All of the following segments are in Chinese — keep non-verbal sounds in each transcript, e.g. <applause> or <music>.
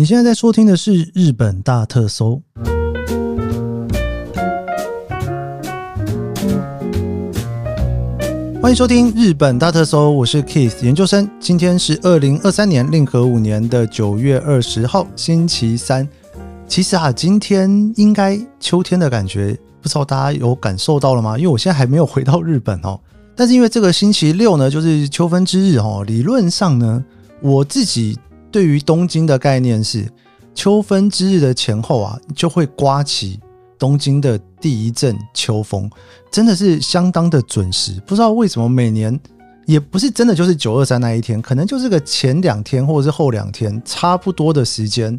你现在在收听的是《日本大特搜》，欢迎收听《日本大特搜》，我是 Keith 研究生。今天是二零二三年令和五年的九月二十号，星期三。其实啊，今天应该秋天的感觉，不知道大家有感受到了吗？因为我现在还没有回到日本哦。但是因为这个星期六呢，就是秋分之日哦，理论上呢，我自己。对于东京的概念是，秋分之日的前后啊，就会刮起东京的第一阵秋风，真的是相当的准时。不知道为什么每年也不是真的就是九二三那一天，可能就是个前两天或者是后两天，差不多的时间。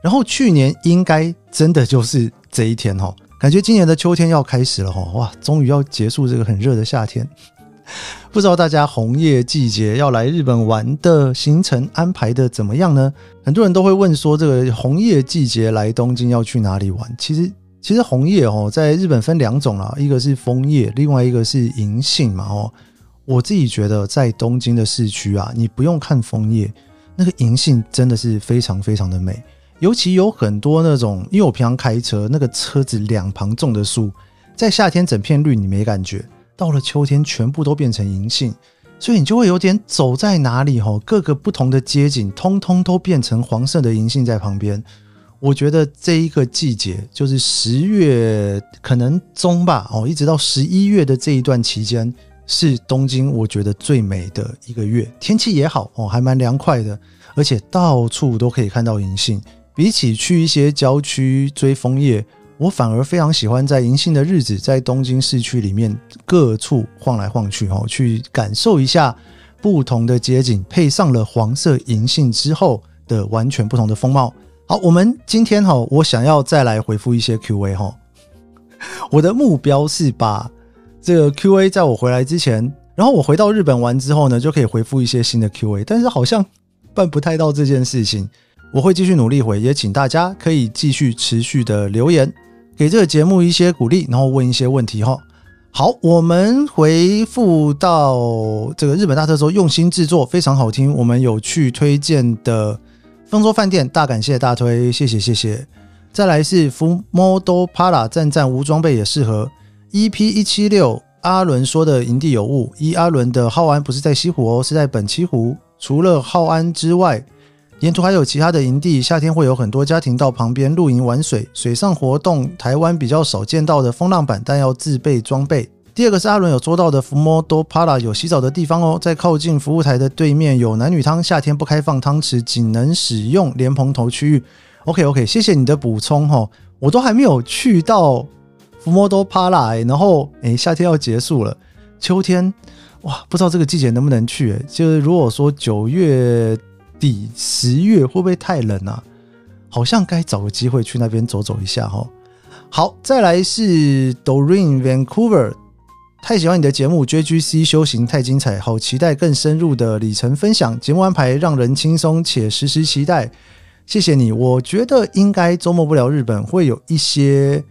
然后去年应该真的就是这一天哈，感觉今年的秋天要开始了哈，哇，终于要结束这个很热的夏天。<laughs> 不知道大家红叶季节要来日本玩的行程安排的怎么样呢？很多人都会问说，这个红叶季节来东京要去哪里玩？其实，其实红叶哦，在日本分两种啦，一个是枫叶，另外一个是银杏嘛。哦，我自己觉得在东京的市区啊，你不用看枫叶，那个银杏真的是非常非常的美。尤其有很多那种，因为我平常开车，那个车子两旁种的树，在夏天整片绿，你没感觉。到了秋天，全部都变成银杏，所以你就会有点走在哪里吼，各个不同的街景，通通都变成黄色的银杏在旁边。我觉得这一个季节，就是十月可能中吧，哦，一直到十一月的这一段期间，是东京我觉得最美的一个月，天气也好哦，还蛮凉快的，而且到处都可以看到银杏。比起去一些郊区追枫叶。我反而非常喜欢在银杏的日子，在东京市区里面各处晃来晃去，哦，去感受一下不同的街景，配上了黄色银杏之后的完全不同的风貌。好，我们今天哈，我想要再来回复一些 Q&A 哈。我的目标是把这个 Q&A 在我回来之前，然后我回到日本玩之后呢，就可以回复一些新的 Q&A，但是好像办不太到这件事情。我会继续努力回，也请大家可以继续持续的留言。给这个节目一些鼓励，然后问一些问题哈。好，我们回复到这个日本大特搜用心制作，非常好听。我们有去推荐的丰洲饭店，大感谢大推，谢谢谢谢。再来是福摩多帕拉战战无装备也适合。EP 一七六阿伦说的营地有误，一阿伦的浩安不是在西湖哦，是在本栖湖。除了浩安之外。沿途还有其他的营地，夏天会有很多家庭到旁边露营玩水。水上活动，台湾比较少见到的风浪板，但要自备装备。第二个是阿伦有说到的福摩多帕拉有洗澡的地方哦，在靠近服务台的对面有男女汤，夏天不开放汤池，仅能使用莲蓬头区域。OK OK，谢谢你的补充哈，我都还没有去到福摩多帕拉，欸，然后诶，夏天要结束了，秋天哇，不知道这个季节能不能去，欸？就是如果说九月。底十月会不会太冷啊？好像该找个机会去那边走走一下哈。好，再来是 Doreen Vancouver，太喜欢你的节目，JGC 修行太精彩，好期待更深入的里程分享。节目安排让人轻松且时时期待，谢谢你。我觉得应该周末不聊日本会有一些，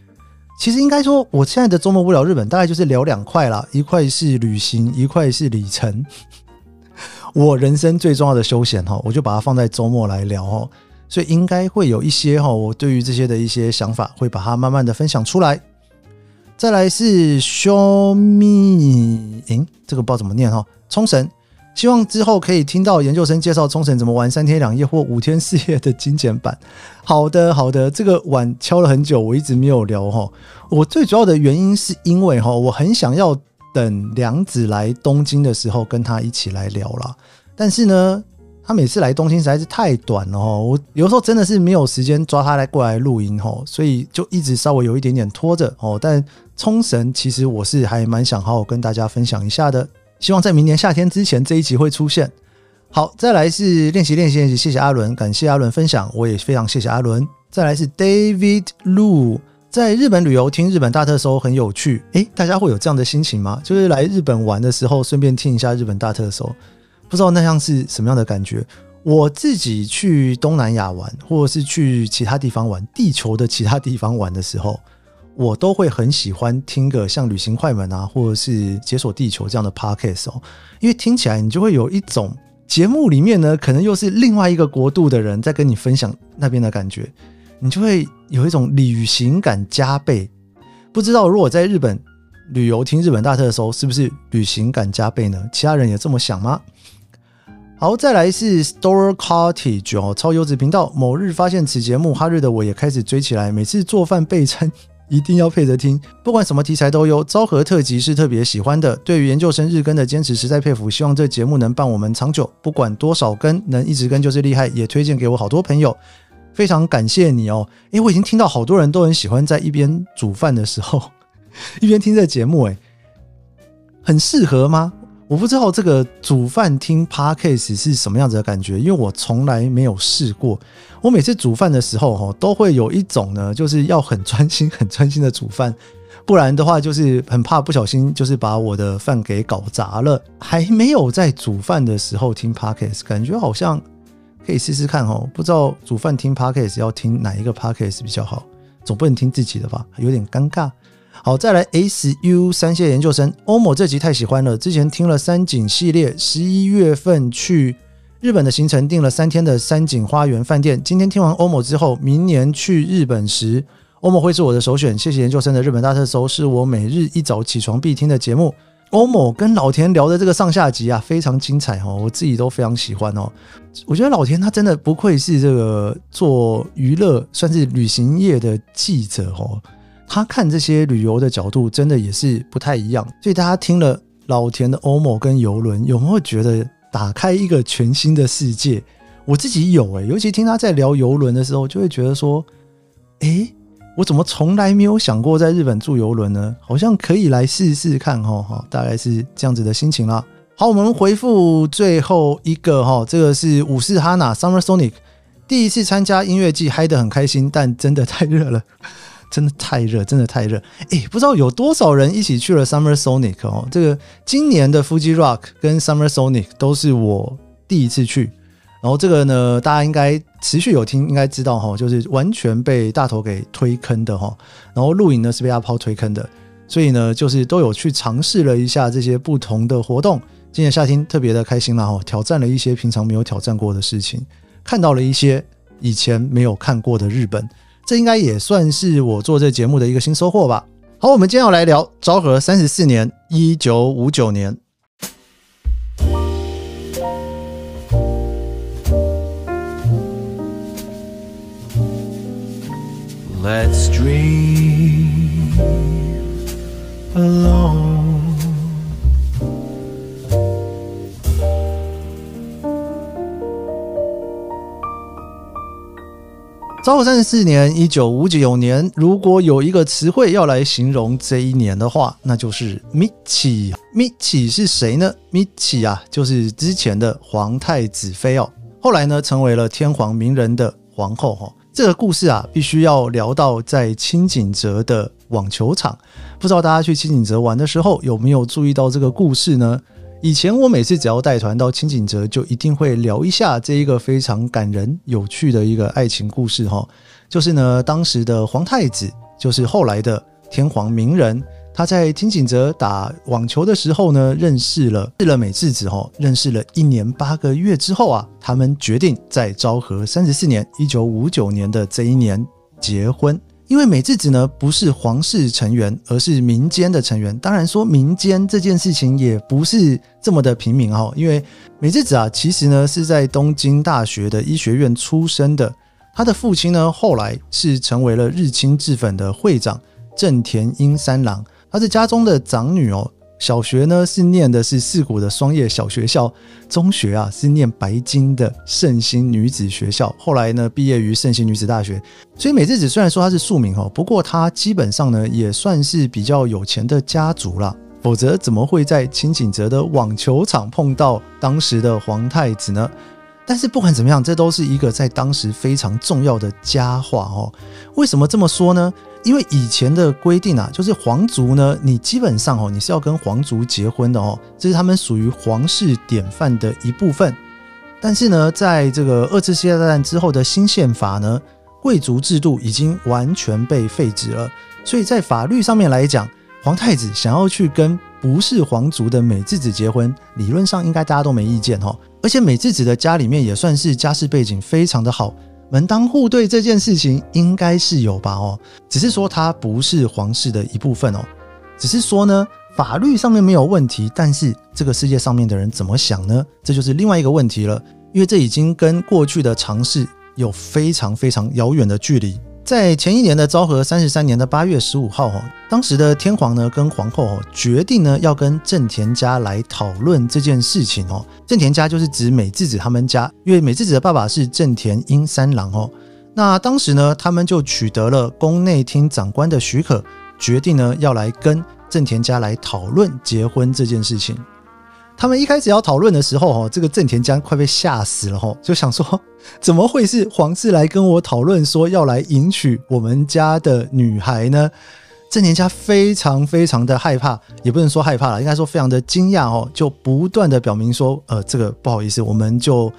其实应该说我现在的周末不聊日本大概就是聊两块啦，一块是旅行，一块是里程。我人生最重要的休闲哈，我就把它放在周末来聊哈，所以应该会有一些哈，我对于这些的一些想法，会把它慢慢的分享出来。再来是 Show Me，诶，这个不知道怎么念哈，冲绳，希望之后可以听到研究生介绍冲绳怎么玩三天两夜或五天四夜的精简版。好的，好的，这个碗敲了很久，我一直没有聊哈。我最主要的原因是因为哈，我很想要。等梁子来东京的时候，跟他一起来聊啦。但是呢，他每次来东京实在是太短了哦，我有时候真的是没有时间抓他来过来录音哦，所以就一直稍微有一点点拖着哦。但冲绳其实我是还蛮想好好跟大家分享一下的，希望在明年夏天之前这一集会出现。好，再来是练习练习练习，谢谢阿伦，感谢阿伦分享，我也非常谢谢阿伦。再来是 David Lu。在日本旅游听日本大特搜很有趣，诶，大家会有这样的心情吗？就是来日本玩的时候，顺便听一下日本大特搜，不知道那样是什么样的感觉。我自己去东南亚玩，或者是去其他地方玩，地球的其他地方玩的时候，我都会很喜欢听个像旅行快门啊，或者是解锁地球这样的 podcast 哦，因为听起来你就会有一种节目里面呢，可能又是另外一个国度的人在跟你分享那边的感觉，你就会有一种旅行感加倍。不知道如果在日本旅游听日本大特搜，是不是旅行感加倍呢？其他人也这么想吗？好，再来是 Store Cottage 哦，超优质频道。某日发现此节目，哈日的我也开始追起来。每次做饭备餐一定要配着听，不管什么题材都有。昭和特辑是特别喜欢的。对于研究生日更的坚持实在佩服，希望这节目能伴我们长久。不管多少更，能一直更就是厉害。也推荐给我好多朋友，非常感谢你哦。诶，我已经听到好多人都很喜欢在一边煮饭的时候 <laughs> 一边听这节目，诶，很适合吗？我不知道这个煮饭听 Podcast 是什么样子的感觉，因为我从来没有试过。我每次煮饭的时候，哈，都会有一种呢，就是要很专心、<laughs> 很专心的煮饭，不然的话，就是很怕不小心就是把我的饭给搞砸了。还没有在煮饭的时候听 Podcast，感觉好像可以试试看哦。不知道煮饭听 Podcast 要听哪一个 Podcast 比较好，总不能听自己的吧，有点尴尬。好，再来 S U 三谢研究生欧某这集太喜欢了。之前听了三井系列，十一月份去日本的行程订了三天的三井花园饭店。今天听完欧某之后，明年去日本时，欧某会是我的首选。谢谢研究生的日本大特搜，是我每日一早起床必听的节目。欧某跟老田聊的这个上下集啊，非常精彩哦，我自己都非常喜欢哦。我觉得老田他真的不愧是这个做娱乐算是旅行业的记者哦。他看这些旅游的角度真的也是不太一样，所以大家听了老田的欧某跟游轮，有没有觉得打开一个全新的世界？我自己有诶、尤其听他在聊游轮的时候，就会觉得说，诶，我怎么从来没有想过在日本住游轮呢？好像可以来试试看哈，哈，大概是这样子的心情啦。好，我们回复最后一个哈，这个是五四哈娜 Summer Sonic，第一次参加音乐季，嗨得很开心，但真的太热了。真的太热，真的太热！诶，不知道有多少人一起去了 Summer Sonic 哦。这个今年的 Fuji Rock 跟 Summer Sonic 都是我第一次去。然后这个呢，大家应该持续有听，应该知道哈，就是完全被大头给推坑的哈。然后录影呢是被阿抛推坑的，所以呢，就是都有去尝试了一下这些不同的活动。今年夏天特别的开心啦哈，挑战了一些平常没有挑战过的事情，看到了一些以前没有看过的日本。这应该也算是我做这节目的一个新收获吧。好，我们今天要来聊昭和三十四年，一九五九年。Let's dream alone. 昭和三十四年，一九五九年。如果有一个词汇要来形容这一年的话，那就是“ミチ”。ミチ是谁呢？ミチ啊，就是之前的皇太子妃哦。后来呢，成为了天皇明仁的皇后哈。 这个故事啊，必须要聊到在青井泽的网球场。不知道大家去青井泽玩的时候，有没有注意到这个故事呢？以前我每次只要带团到青井泽，就一定会聊一下这一个非常感人、有趣的一个爱情故事哈。就是呢，当时的皇太子，就是后来的天皇明仁，他在轻井泽打网球的时候呢，认识了日了美智子哈。认识了一年八个月之后啊，他们决定在昭和三十四年（一九五九年的这一年）结婚。因为美智子呢不是皇室成员，而是民间的成员。当然说民间这件事情也不是这么的平民哈。因为美智子啊，其实呢是在东京大学的医学院出生的。他的父亲呢后来是成为了日清制粉的会长正田英三郎，他是家中的长女哦。小学呢是念的是四谷的双叶小学校，中学啊是念白金的圣心女子学校，后来呢毕业于圣心女子大学。所以美智子虽然说她是庶民哦，不过她基本上呢也算是比较有钱的家族啦，否则怎么会在清井泽的网球场碰到当时的皇太子呢？但是不管怎么样，这都是一个在当时非常重要的佳话哦。为什么这么说呢？因为以前的规定啊，就是皇族呢，你基本上哦，你是要跟皇族结婚的哦，这是他们属于皇室典范的一部分。但是呢，在这个二次世界大战之后的新宪法呢，贵族制度已经完全被废止了。所以在法律上面来讲，皇太子想要去跟不是皇族的美智子结婚，理论上应该大家都没意见哈。而且美智子的家里面也算是家世背景非常的好，门当户对这件事情应该是有吧哦。只是说它不是皇室的一部分哦，只是说呢，法律上面没有问题，但是这个世界上面的人怎么想呢？这就是另外一个问题了，因为这已经跟过去的尝试有非常非常遥远的距离。在前一年的昭和三十三年的八月十五号，哈，当时的天皇呢跟皇后哦决定呢要跟正田家来讨论这件事情哦。正田家就是指美智子他们家，因为美智子的爸爸是正田英三郎哦。那当时呢，他们就取得了宫内厅长官的许可，决定呢要来跟正田家来讨论结婚这件事情。他们一开始要讨论的时候，哈，这个正田家快被吓死了，哈，就想说，<laughs> 怎么会是皇室来跟我讨论说要来迎娶我们家的女孩呢？正田家非常非常的害怕，也不能说害怕了，应该说非常的惊讶，哦，就不断的表明说，呃，这个不好意思，我们就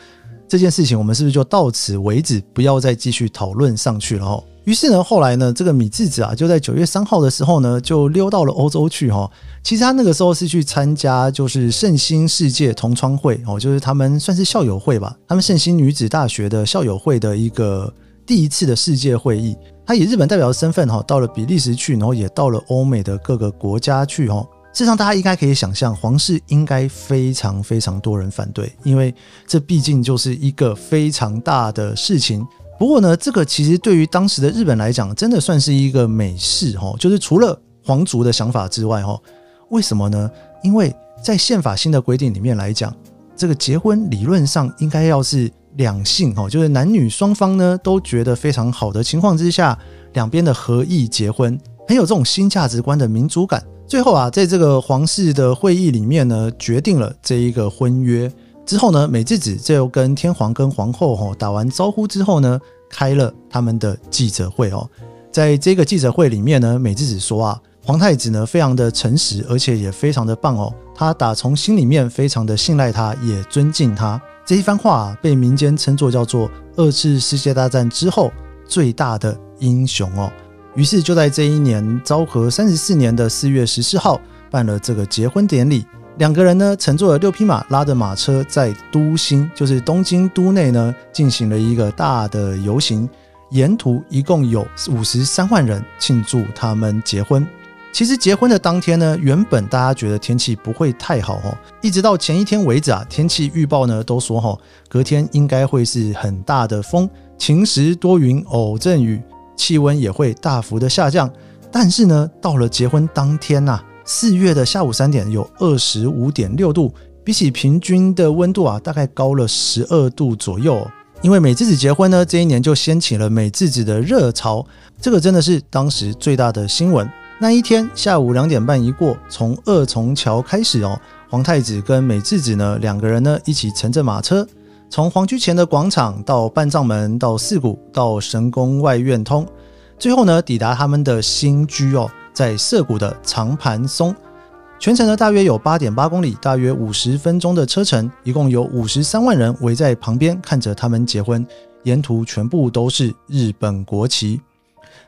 这件事情，我们是不是就到此为止，不要再继续讨论上去了，哦。于是呢，后来呢，这个米智子啊，就在九月三号的时候呢，就溜到了欧洲去哈。其实他那个时候是去参加，就是圣心世界同窗会哦，就是他们算是校友会吧，他们圣心女子大学的校友会的一个第一次的世界会议。他以日本代表的身份哈，到了比利时去，然后也到了欧美的各个国家去哈。事实上，大家应该可以想象，皇室应该非常非常多人反对，因为这毕竟就是一个非常大的事情。不过呢，这个其实对于当时的日本来讲，真的算是一个美事哈。就是除了皇族的想法之外哈，为什么呢？因为在宪法新的规定里面来讲，这个结婚理论上应该要是两性哈，就是男女双方呢都觉得非常好的情况之下，两边的合意结婚，很有这种新价值观的民主感。最后啊，在这个皇室的会议里面呢，决定了这一个婚约。之后呢，美智子就跟天皇跟皇后哈打完招呼之后呢，开了他们的记者会哦。在这个记者会里面呢，美智子说啊，皇太子呢非常的诚实，而且也非常的棒哦。他打从心里面非常的信赖他，也尊敬他。这一番话，被民间称作叫做二次世界大战之后最大的英雄哦。于是就在这一年昭和三十四年的四月十四号，办了这个结婚典礼。两个人呢，乘坐了六匹马，拉着马车，在都心，就是东京都内呢，进行了一个大的游行。沿途一共有五十三万人庆祝他们结婚。其实结婚的当天呢，原本大家觉得天气不会太好哦，一直到前一天为止啊，天气预报呢都说哈，隔天应该会是很大的风，晴时多云偶阵雨，气温也会大幅的下降。但是呢，到了结婚当天呐。四月的下午三点有二十五点六度，比起平均的温度啊，大概高了十二度左右。因为美智子结婚呢，这一年就掀起了美智子的热潮，这个真的是当时最大的新闻。那一天下午两点半一过，从二重桥开始哦，皇太子跟美智子呢两个人呢一起乘着马车，从皇居前的广场到半藏门，到四谷，到神宫外苑通，最后呢抵达他们的新居哦。在涩谷的长盘松，全程呢大约有八点八公里，大约五十分钟的车程，一共有五十三万人围在旁边看着他们结婚，沿途全部都是日本国旗。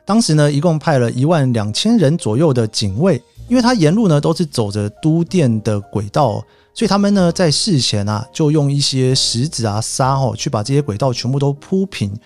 当时呢，一共派了一万两千人左右的警卫，因为他沿路呢都是走着都电的轨道，所以他们呢在事前啊就用一些石子啊沙哦去把这些轨道全部都铺平，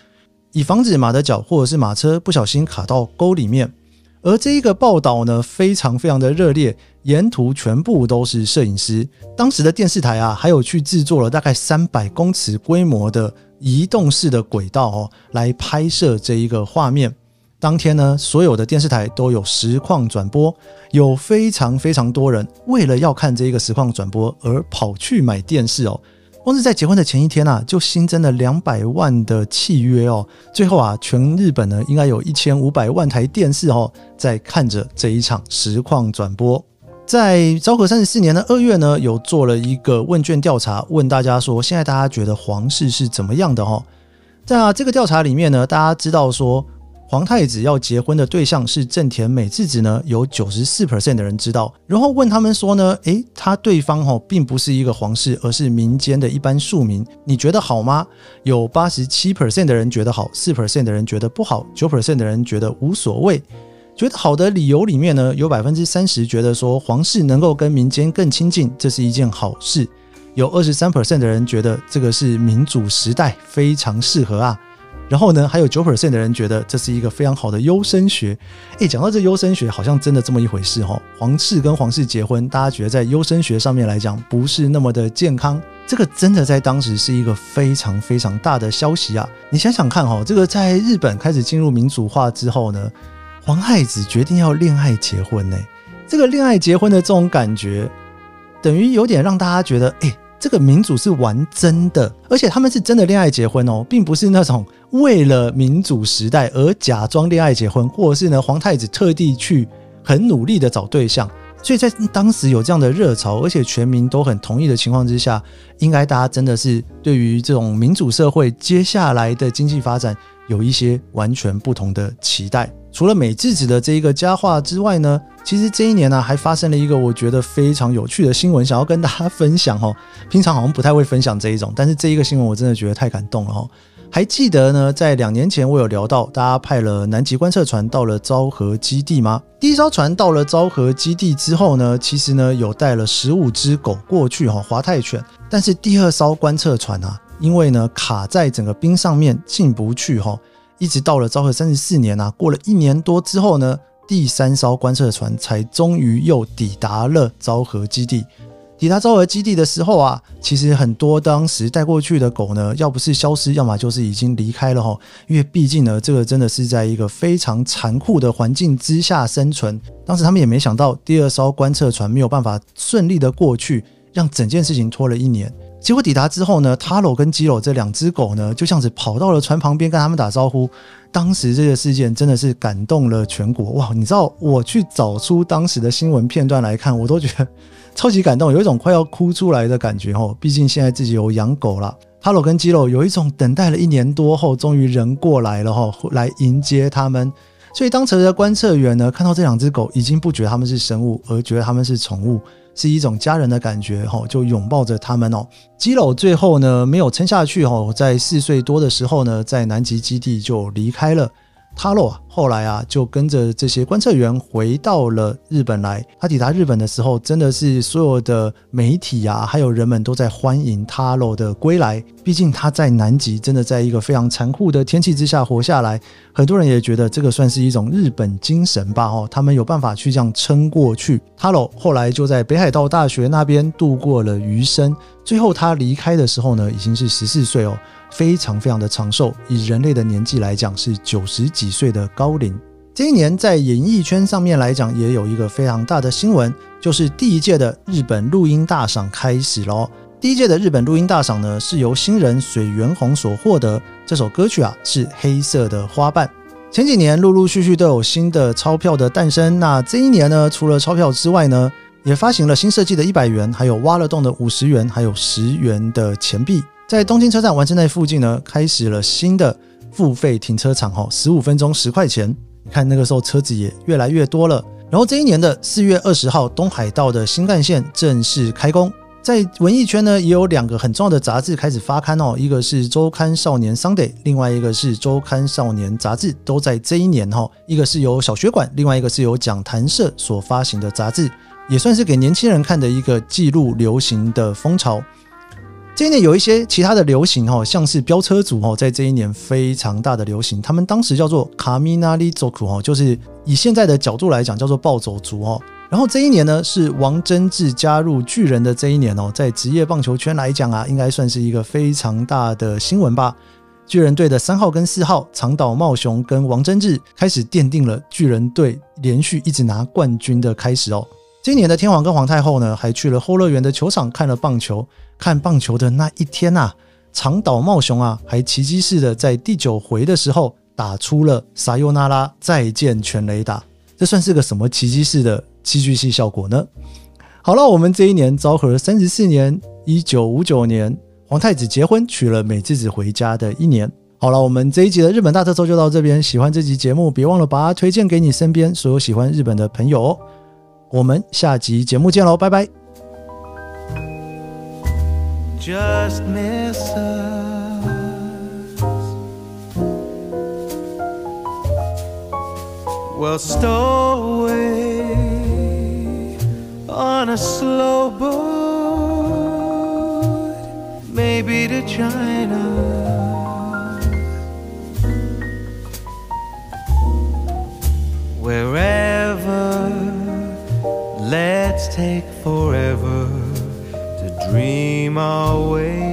以防止马的脚或者是马车不小心卡到沟里面。而这一个报道呢，非常非常的热烈，沿途全部都是摄影师。当时的电视台啊，还有去制作了大概三百公尺规模的移动式的轨道哦，来拍摄这一个画面。当天呢，所有的电视台都有实况转播，有非常非常多人为了要看这一个实况转播而跑去买电视哦。光是在结婚的前一天啊，就新增了两百万的契约哦。最后啊，全日本呢，应该有一千五百万台电视哦，在看着这一场实况转播。在昭和三十四年的二月呢，有做了一个问卷调查，问大家说，现在大家觉得皇室是怎么样的哦？在啊这个调查里面呢，大家知道说。皇太子要结婚的对象是正田美智子呢，有九十四 percent 的人知道。然后问他们说呢，诶，他对方哈并不是一个皇室，而是民间的一般庶民，你觉得好吗？有八十七 percent 的人觉得好，四 percent 的人觉得不好，九 percent 的人觉得无所谓。觉得好的理由里面呢，有百分之三十觉得说皇室能够跟民间更亲近，这是一件好事。有二十三 percent 的人觉得这个是民主时代非常适合啊。然后呢，还有九 percent 的人觉得这是一个非常好的优生学。诶，讲到这优生学，好像真的这么一回事哈、哦。皇室跟皇室结婚，大家觉得在优生学上面来讲不是那么的健康。这个真的在当时是一个非常非常大的消息啊！你想想看哈、哦，这个在日本开始进入民主化之后呢，皇太子决定要恋爱结婚呢。这个恋爱结婚的这种感觉，等于有点让大家觉得，诶。这个民主是玩真的，而且他们是真的恋爱结婚哦，并不是那种为了民主时代而假装恋爱结婚，或者是呢皇太子特地去很努力的找对象。所以在当时有这样的热潮，而且全民都很同意的情况之下，应该大家真的是对于这种民主社会接下来的经济发展有一些完全不同的期待。除了美智子的这一个佳话之外呢，其实这一年呢、还发生了一个我觉得非常有趣的新闻，想要跟大家分享哦。平常好像不太会分享这一种，但是这一个新闻我真的觉得太感动了哦。还记得呢，在两年前我有聊到，大家派了南极观测船到了昭和基地吗？第一艘船到了昭和基地之后呢，其实呢有带了十五只狗过去哈，华泰犬。但是第二艘观测船啊，因为呢卡在整个冰上面进不去哈。一直到了昭和三十四年啊，过了一年多之后呢，第三艘观测船才终于又抵达了昭和基地。抵达昭和基地的时候啊，其实很多当时带过去的狗呢，要不是消失，要么就是已经离开了哈。因为毕竟呢，这个真的是在一个非常残酷的环境之下生存。当时他们也没想到，第二艘观测船没有办法顺利的过去，让整件事情拖了一年。结果抵达之后呢塔罗跟基罗这两只狗呢，就像是跑到了船旁边跟他们打招呼。当时这个事件真的是感动了全国哇！你知道我去找出当时的新闻片段来看，我都觉得超级感动，有一种快要哭出来的感觉哦。毕竟现在自己有养狗了塔罗跟基罗有一种等待了一年多后，终于人过来了哈，来迎接他们。所以当时的观测员呢，看到这两只狗，已经不觉得他们是生物，而觉得他们是宠物。是一种家人的感觉，哈，就拥抱着他们哦。基佬最后呢，没有撑下去，哈，在四岁多的时候呢，在南极基地就离开了。塔罗啊，后来啊，就跟着这些观测员回到了日本来。他抵达日本的时候，真的是所有的媒体啊，还有人们都在欢迎塔罗的归来。毕竟他在南极，真的在一个非常残酷的天气之下活下来。很多人也觉得这个算是一种日本精神吧，哦，他们有办法去这样撑过去。塔罗后来就在北海道大学那边度过了余生。最后他离开的时候呢，已经是十四岁哦。非常非常的长寿，以人类的年纪来讲是九十几岁的高龄。这一年在演艺圈上面来讲，也有一个非常大的新闻，就是第一届的日本录音大赏开始喽。第一届的日本录音大赏呢，是由新人水原弘所获得。这首歌曲啊，是黑色的花瓣。前几年陆陆续续都有新的钞票的诞生，那这一年呢，除了钞票之外呢，也发行了新设计的一百元，还有挖了洞的五十元，还有十元的钱币。在东京车站丸之内附近呢，开始了新的付费停车场，哈，十五分钟十块钱。你看那个时候车子也越来越多了。然后这一年的四月二十号，东海道的新干线正式开工。在文艺圈呢，也有两个很重要的杂志开始发刊哦，一个是周刊少年 Sunday，另外一个是周刊少年杂志，都在这一年哈。一个是由小学馆，另外一个是由讲谈社所发行的杂志，也算是给年轻人看的一个记录流行的风潮。这一年有一些其他的流行哈，像是飙车族哈，在这一年非常大的流行。他们当时叫做卡米纳里族哈，就是以现在的角度来讲叫做暴走族哦。然后这一年呢，是王贞治加入巨人的这一年哦，在职业棒球圈来讲啊，应该算是一个非常大的新闻吧。巨人队的三号跟四号长岛茂雄跟王贞治开始奠定了巨人队连续一直拿冠军的开始哦。今年的天皇跟皇太后呢，还去了后乐园的球场看了棒球。看棒球的那一天呐，长岛茂雄啊，还奇迹似的在第九回的时候打出了撒尤那拉再见全垒打，这算是个什么奇迹式的戏剧性效果呢？好了，我们这一年昭和三十四年，一九五九年，皇太子结婚娶了美智子回家的一年。好了，我们这一集的日本大特搜就到这边。喜欢这集节目，别忘了把它推荐给你身边所有喜欢日本的朋友哦。我们下集节目见喽，拜拜。Just miss us We'll stow away on a slow boat, maybe to China. Take forever to dream our way.